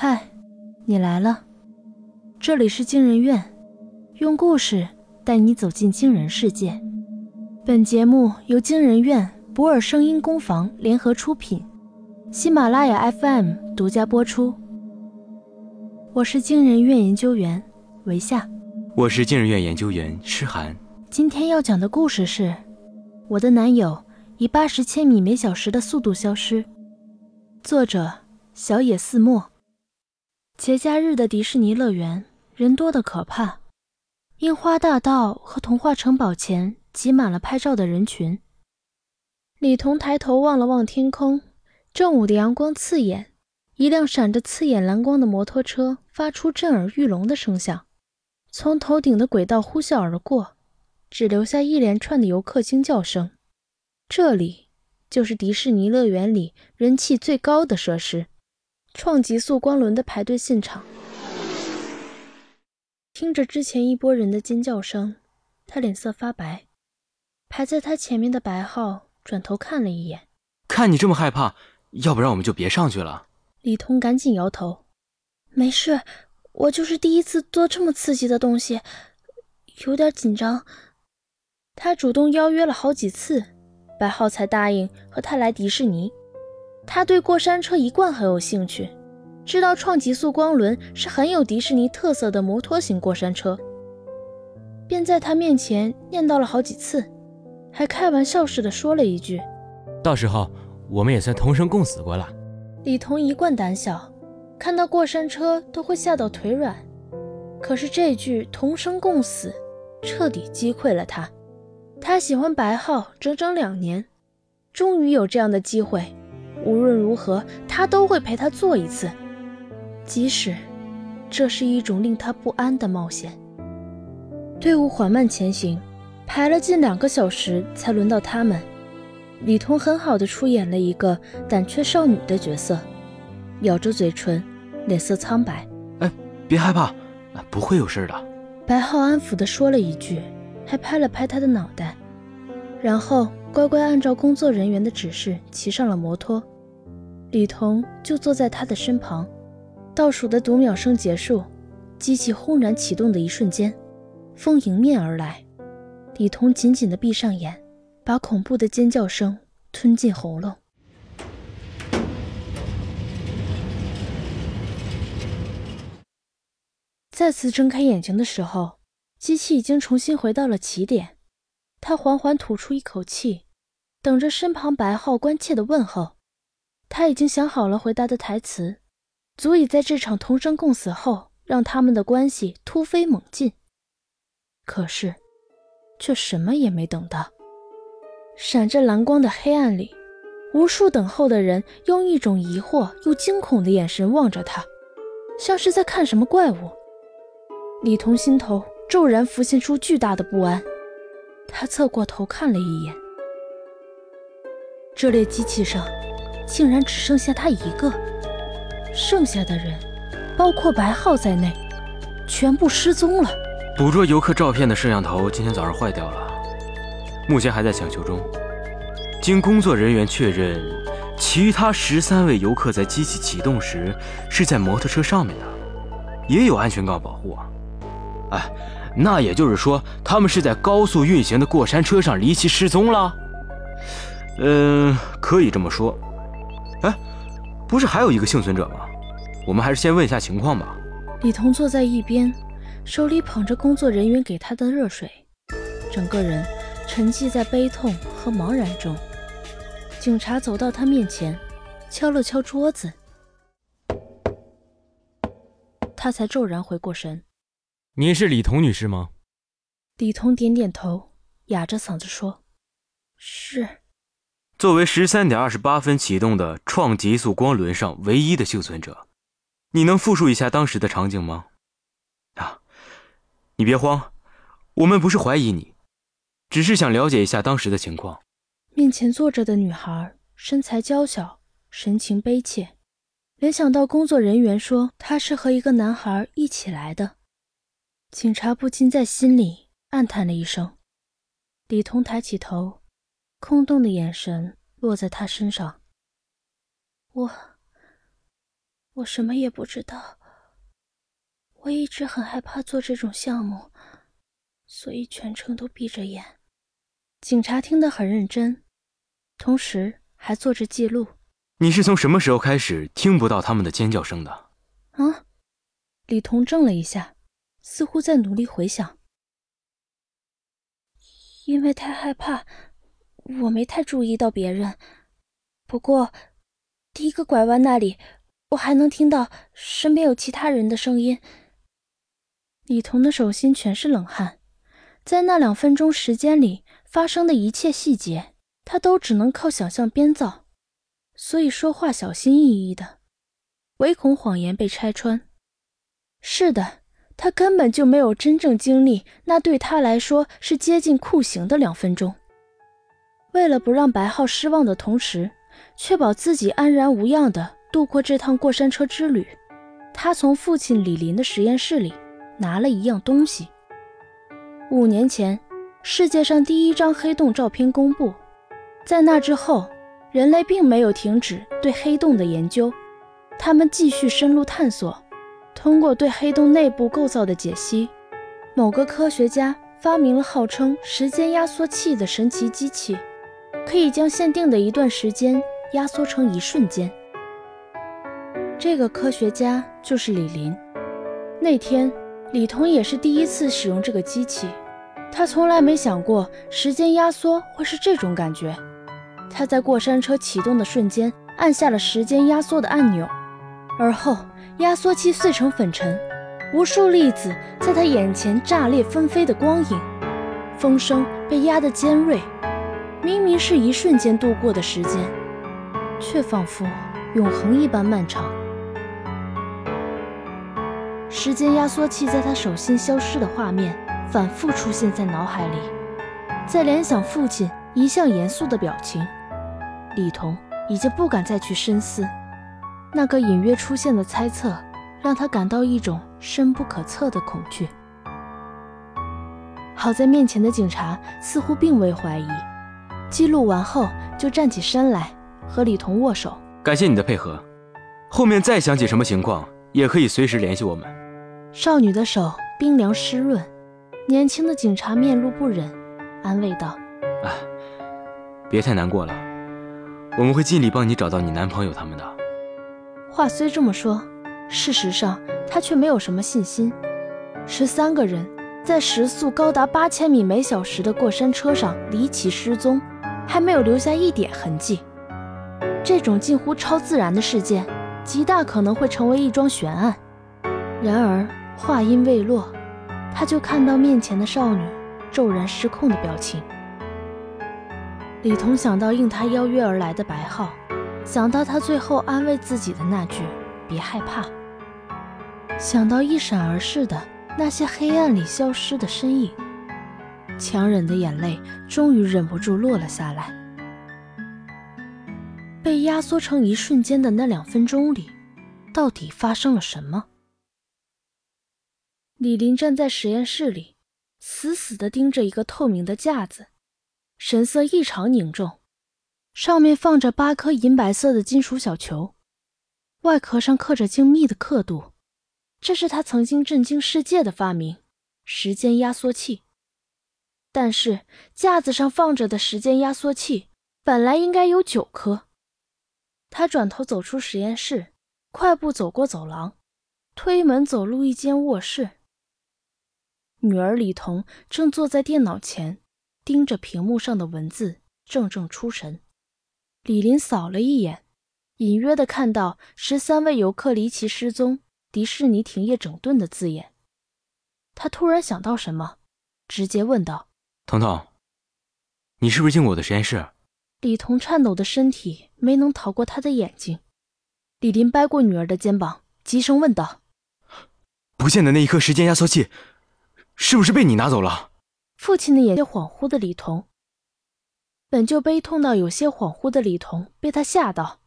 嗨，你来了，这里是惊人院，用故事带你走进惊人世界。本节目由惊人院、博尔声音工坊联合出品，喜马拉雅 FM 独家播出。我是惊人院研究员维夏，我是惊人院研究员诗涵。今天要讲的故事是：我的男友以八十千米每小时的速度消失。作者：小野寺墨。节假日的迪士尼乐园人多的可怕，樱花大道和童话城堡前挤满了拍照的人群。李彤抬头望了望天空，正午的阳光刺眼，一辆闪着刺眼蓝光的摩托车发出震耳欲聋的声响，从头顶的轨道呼啸而过，只留下一连串的游客惊叫声。这里就是迪士尼乐园里人气最高的设施。创极速光轮的排队现场，听着之前一波人的尖叫声，他脸色发白。排在他前面的白浩转头看了一眼，看你这么害怕，要不然我们就别上去了。李通赶紧摇头：“没事，我就是第一次做这么刺激的东西，有点紧张。”他主动邀约了好几次，白浩才答应和他来迪士尼。他对过山车一贯很有兴趣，知道创极速光轮是很有迪士尼特色的摩托型过山车，便在他面前念叨了好几次，还开玩笑似的说了一句：“到时候我们也算同生共死过了。”李彤一贯胆小，看到过山车都会吓到腿软，可是这句同生共死彻底击溃了他。他喜欢白浩整整两年，终于有这样的机会。无论如何，他都会陪他做一次，即使这是一种令他不安的冒险。队伍缓慢前行，排了近两个小时才轮到他们。李彤很好的出演了一个胆怯少女的角色，咬着嘴唇，脸色苍白。哎，别害怕，不会有事的。白浩安抚的说了一句，还拍了拍他的脑袋，然后。乖乖按照工作人员的指示骑上了摩托，李彤就坐在他的身旁。倒数的读秒声结束，机器轰然启动的一瞬间，风迎面而来。李彤紧紧地闭上眼，把恐怖的尖叫声吞进喉咙。再次睁开眼睛的时候，机器已经重新回到了起点。他缓缓吐出一口气，等着身旁白浩关切的问候。他已经想好了回答的台词，足以在这场同生共死后让他们的关系突飞猛进。可是，却什么也没等到。闪着蓝光的黑暗里，无数等候的人用一种疑惑又惊恐的眼神望着他，像是在看什么怪物。李彤心头骤然浮现出巨大的不安。他侧过头看了一眼，这列机器上竟然只剩下他一个，剩下的人，包括白浩在内，全部失踪了。捕捉游客照片的摄像头今天早上坏掉了，目前还在抢修中。经工作人员确认，其他十三位游客在机器启动时是在摩托车上面的，也有安全杠保护啊。哎。那也就是说，他们是在高速运行的过山车上离奇失踪了。嗯，可以这么说。哎，不是还有一个幸存者吗？我们还是先问一下情况吧。李彤坐在一边，手里捧着工作人员给他的热水，整个人沉寂在悲痛和茫然中。警察走到他面前，敲了敲桌子，他才骤然回过神。您是李彤女士吗？李彤点点头，哑着嗓子说：“是。”作为十三点二十八分启动的创极速光轮上唯一的幸存者，你能复述一下当时的场景吗？啊，你别慌，我们不是怀疑你，只是想了解一下当时的情况。面前坐着的女孩身材娇小，神情悲切，联想到工作人员说她是和一个男孩一起来的。警察不禁在心里暗叹了一声。李彤抬起头，空洞的眼神落在他身上。我，我什么也不知道。我一直很害怕做这种项目，所以全程都闭着眼。警察听得很认真，同时还做着记录。你是从什么时候开始听不到他们的尖叫声的？啊？李彤怔了一下，似乎在努力回想。因为太害怕，我没太注意到别人。不过，第一个拐弯那里，我还能听到身边有其他人的声音。李彤的手心全是冷汗，在那两分钟时间里发生的一切细节，他都只能靠想象编造，所以说话小心翼翼的，唯恐谎言被拆穿。是的，他根本就没有真正经历那对他来说是接近酷刑的两分钟。为了不让白浩失望的同时，确保自己安然无恙地度过这趟过山车之旅，他从父亲李林的实验室里拿了一样东西。五年前，世界上第一张黑洞照片公布，在那之后，人类并没有停止对黑洞的研究，他们继续深入探索。通过对黑洞内部构造的解析，某个科学家发明了号称“时间压缩器”的神奇机器。可以将限定的一段时间压缩成一瞬间。这个科学家就是李林。那天，李彤也是第一次使用这个机器，他从来没想过时间压缩会是这种感觉。他在过山车启动的瞬间按下了时间压缩的按钮，而后压缩器碎成粉尘，无数粒子在他眼前炸裂纷飞的光影，风声被压得尖锐。明明是一瞬间度过的时间，却仿佛永恒一般漫长。时间压缩器在他手心消失的画面反复出现在脑海里，在联想父亲一向严肃的表情，李彤已经不敢再去深思。那个隐约出现的猜测，让他感到一种深不可测的恐惧。好在面前的警察似乎并未怀疑。记录完后，就站起身来和李彤握手。感谢你的配合，后面再想起什么情况，也可以随时联系我们。少女的手冰凉湿润，年轻的警察面露不忍，安慰道：“啊，别太难过了，我们会尽力帮你找到你男朋友他们的。”话虽这么说，事实上他却没有什么信心。十三个人在时速高达八千米每小时的过山车上离奇失踪。还没有留下一点痕迹，这种近乎超自然的事件，极大可能会成为一桩悬案。然而话音未落，他就看到面前的少女骤然失控的表情。李彤想到应他邀约而来的白浩，想到他最后安慰自己的那句“别害怕”，想到一闪而逝的那些黑暗里消失的身影。强忍的眼泪终于忍不住落了下来。被压缩成一瞬间的那两分钟里，到底发生了什么？李林站在实验室里，死死地盯着一个透明的架子，神色异常凝重。上面放着八颗银白色的金属小球，外壳上刻着精密的刻度。这是他曾经震惊世界的发明——时间压缩器。但是架子上放着的时间压缩器本来应该有九颗。他转头走出实验室，快步走过走廊，推门走入一间卧室。女儿李彤正坐在电脑前，盯着屏幕上的文字，怔怔出神。李林扫了一眼，隐约的看到十三位游客离奇失踪、迪士尼停业整顿的字眼。他突然想到什么，直接问道。彤彤，你是不是进过我的实验室？李彤颤抖的身体没能逃过他的眼睛。李林掰过女儿的肩膀，急声问道：“不见的那一颗时间压缩器，是不是被你拿走了？”父亲的眼睛恍惚的李彤，本就悲痛到有些恍惚的李彤被他吓到，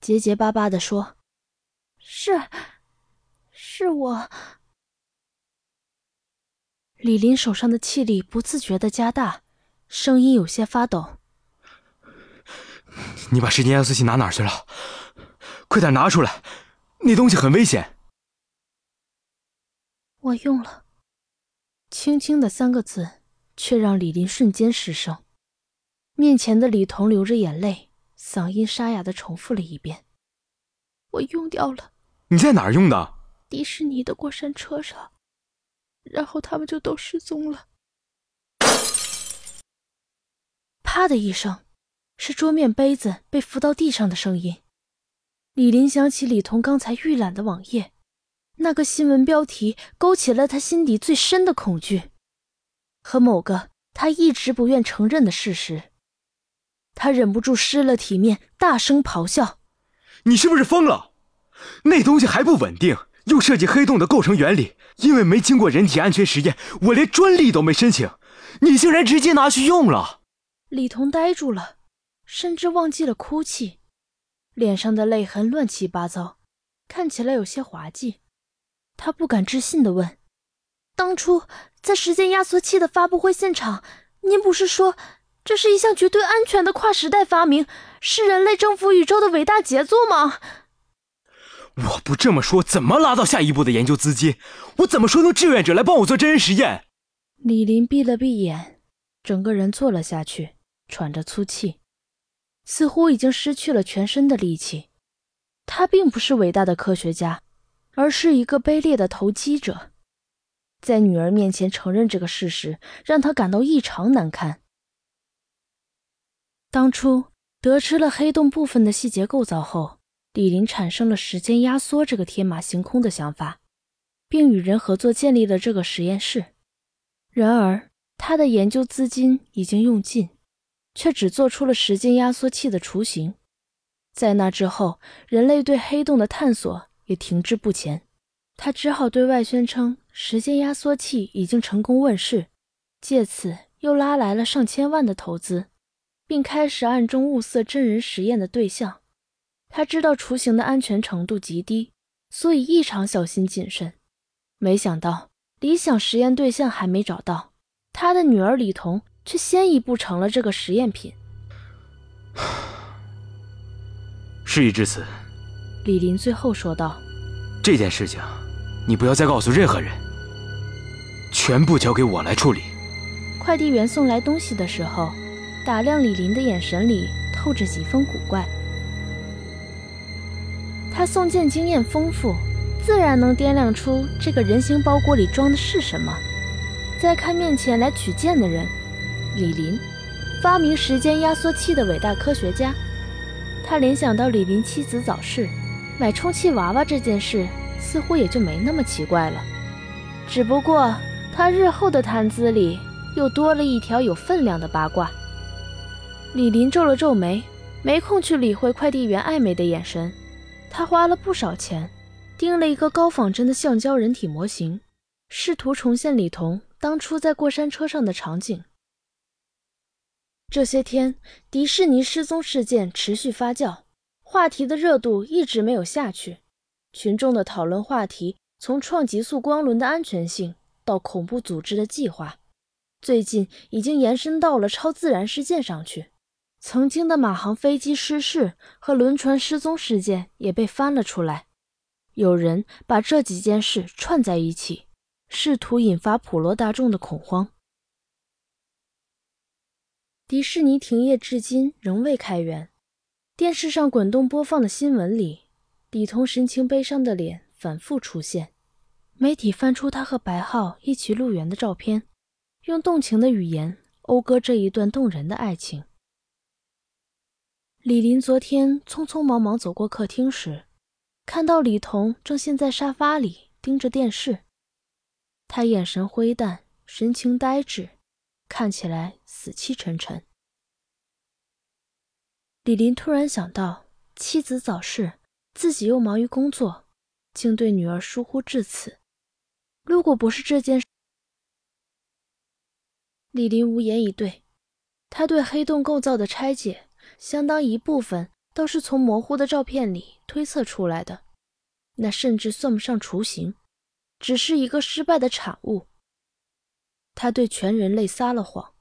结结巴巴的说：“是，是我。”李林手上的气力不自觉的加大，声音有些发抖。你把时间压缩器拿哪儿去了？快点拿出来！那东西很危险。我用了。轻轻的三个字，却让李林瞬间失声。面前的李彤流着眼泪，嗓音沙哑的重复了一遍：“我用掉了。”你在哪儿用的？迪士尼的过山车上。然后他们就都失踪了。啪的一声，是桌面杯子被扶到地上的声音。李林想起李彤刚才预览的网页。那个新闻标题勾起了他心底最深的恐惧，和某个他一直不愿承认的事实。他忍不住失了体面，大声咆哮：“你是不是疯了？那东西还不稳定，又涉及黑洞的构成原理，因为没经过人体安全实验，我连专利都没申请，你竟然直接拿去用了！”李彤呆住了，甚至忘记了哭泣，脸上的泪痕乱七八糟，看起来有些滑稽。他不敢置信地问：“当初在时间压缩器的发布会现场，您不是说这是一项绝对安全的跨时代发明，是人类征服宇宙的伟大杰作吗？”我不这么说，怎么拉到下一步的研究资金？我怎么说动志愿者来帮我做真人实验？李林闭了闭眼，整个人坐了下去，喘着粗气，似乎已经失去了全身的力气。他并不是伟大的科学家。而是一个卑劣的投机者，在女儿面前承认这个事实，让他感到异常难堪。当初得知了黑洞部分的细节构造后，李林产生了时间压缩这个天马行空的想法，并与人合作建立了这个实验室。然而，他的研究资金已经用尽，却只做出了时间压缩器的雏形。在那之后，人类对黑洞的探索。也停滞不前，他只好对外宣称时间压缩器已经成功问世，借此又拉来了上千万的投资，并开始暗中物色真人实验的对象。他知道雏形的安全程度极低，所以异常小心谨慎。没想到理想实验对象还没找到，他的女儿李彤却先一步成了这个实验品。事已至此。李林最后说道：“这件事情，你不要再告诉任何人，全部交给我来处理。”快递员送来东西的时候，打量李林的眼神里透着几分古怪。他送件经验丰富，自然能掂量出这个人形包裹里装的是什么。再看面前来取件的人，李林，发明时间压缩器的伟大科学家。他联想到李林妻子早逝。买充气娃娃这件事似乎也就没那么奇怪了，只不过他日后的谈资里又多了一条有分量的八卦。李林皱了皱眉，没空去理会快递员暧昧的眼神。他花了不少钱，订了一个高仿真的橡胶人体模型，试图重现李彤当初在过山车上的场景。这些天，迪士尼失踪事件持续发酵。话题的热度一直没有下去，群众的讨论话题从创极速光轮的安全性到恐怖组织的计划，最近已经延伸到了超自然事件上去。曾经的马航飞机失事和轮船失踪事件也被翻了出来，有人把这几件事串在一起，试图引发普罗大众的恐慌。迪士尼停业至今仍未开园。电视上滚动播放的新闻里，李彤神情悲伤的脸反复出现。媒体翻出他和白浩一起入园的照片，用动情的语言讴歌这一段动人的爱情。李林昨天匆匆忙忙走过客厅时，看到李彤正陷在沙发里盯着电视，他眼神灰淡，神情呆滞，看起来死气沉沉。李林突然想到，妻子早逝，自己又忙于工作，竟对女儿疏忽至此。如果不是这件事，李林无言以对。他对黑洞构造的拆解，相当一部分都是从模糊的照片里推测出来的，那甚至算不上雏形，只是一个失败的产物。他对全人类撒了谎。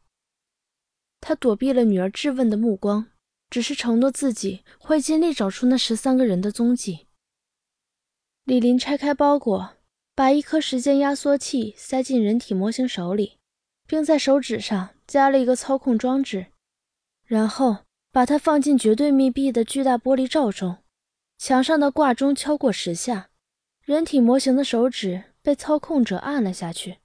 他躲避了女儿质问的目光。只是承诺自己会尽力找出那十三个人的踪迹。李林拆开包裹，把一颗时间压缩器塞进人体模型手里，并在手指上加了一个操控装置，然后把它放进绝对密闭的巨大玻璃罩中。墙上的挂钟敲过十下，人体模型的手指被操控者按了下去。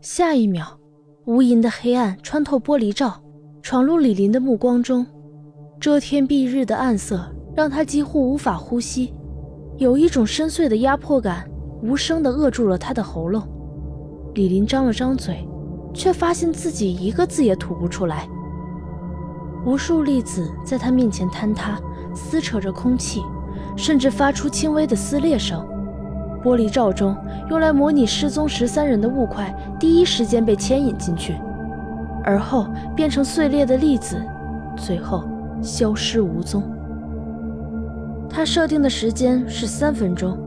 下一秒，无垠的黑暗穿透玻璃罩，闯入李林的目光中。遮天蔽日的暗色让他几乎无法呼吸，有一种深邃的压迫感，无声地扼住了他的喉咙。李林张了张嘴，却发现自己一个字也吐不出来。无数粒子在他面前坍塌，撕扯着空气，甚至发出轻微的撕裂声。玻璃罩中用来模拟失踪十三人的物块，第一时间被牵引进去，而后变成碎裂的粒子，最后消失无踪。他设定的时间是三分钟，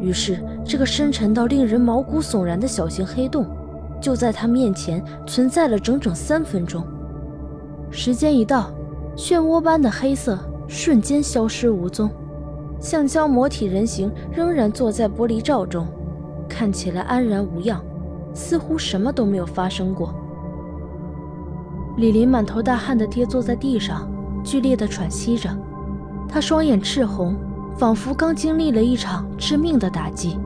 于是这个深沉到令人毛骨悚然的小型黑洞，就在他面前存在了整整三分钟。时间一到，漩涡般的黑色瞬间消失无踪。橡胶魔体人形仍然坐在玻璃罩中，看起来安然无恙，似乎什么都没有发生过。李林满头大汗地跌坐在地上，剧烈地喘息着，他双眼赤红，仿佛刚经历了一场致命的打击。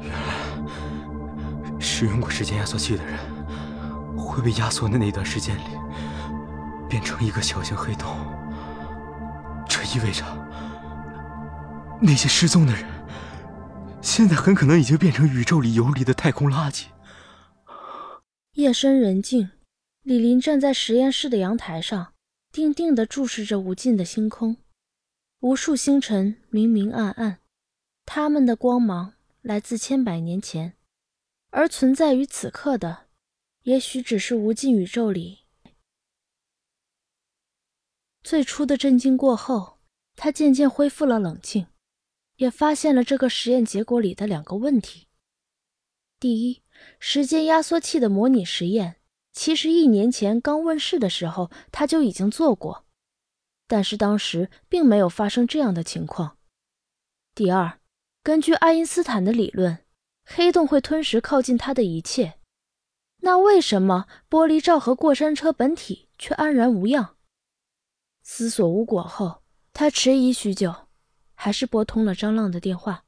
原来，使用过时间压缩器的人，会被压缩的那段时间里，变成一个小型黑洞。这意味着，那些失踪的人，现在很可能已经变成宇宙里游离的太空垃圾。夜深人静，李林站在实验室的阳台上，定定地注视着无尽的星空。无数星辰明明暗暗，它们的光芒来自千百年前，而存在于此刻的，也许只是无尽宇宙里最初的震惊过后。他渐渐恢复了冷静，也发现了这个实验结果里的两个问题：第一，时间压缩器的模拟实验，其实一年前刚问世的时候他就已经做过，但是当时并没有发生这样的情况；第二，根据爱因斯坦的理论，黑洞会吞噬靠近它的一切，那为什么玻璃罩和过山车本体却安然无恙？思索无果后。他迟疑许久，还是拨通了张浪的电话。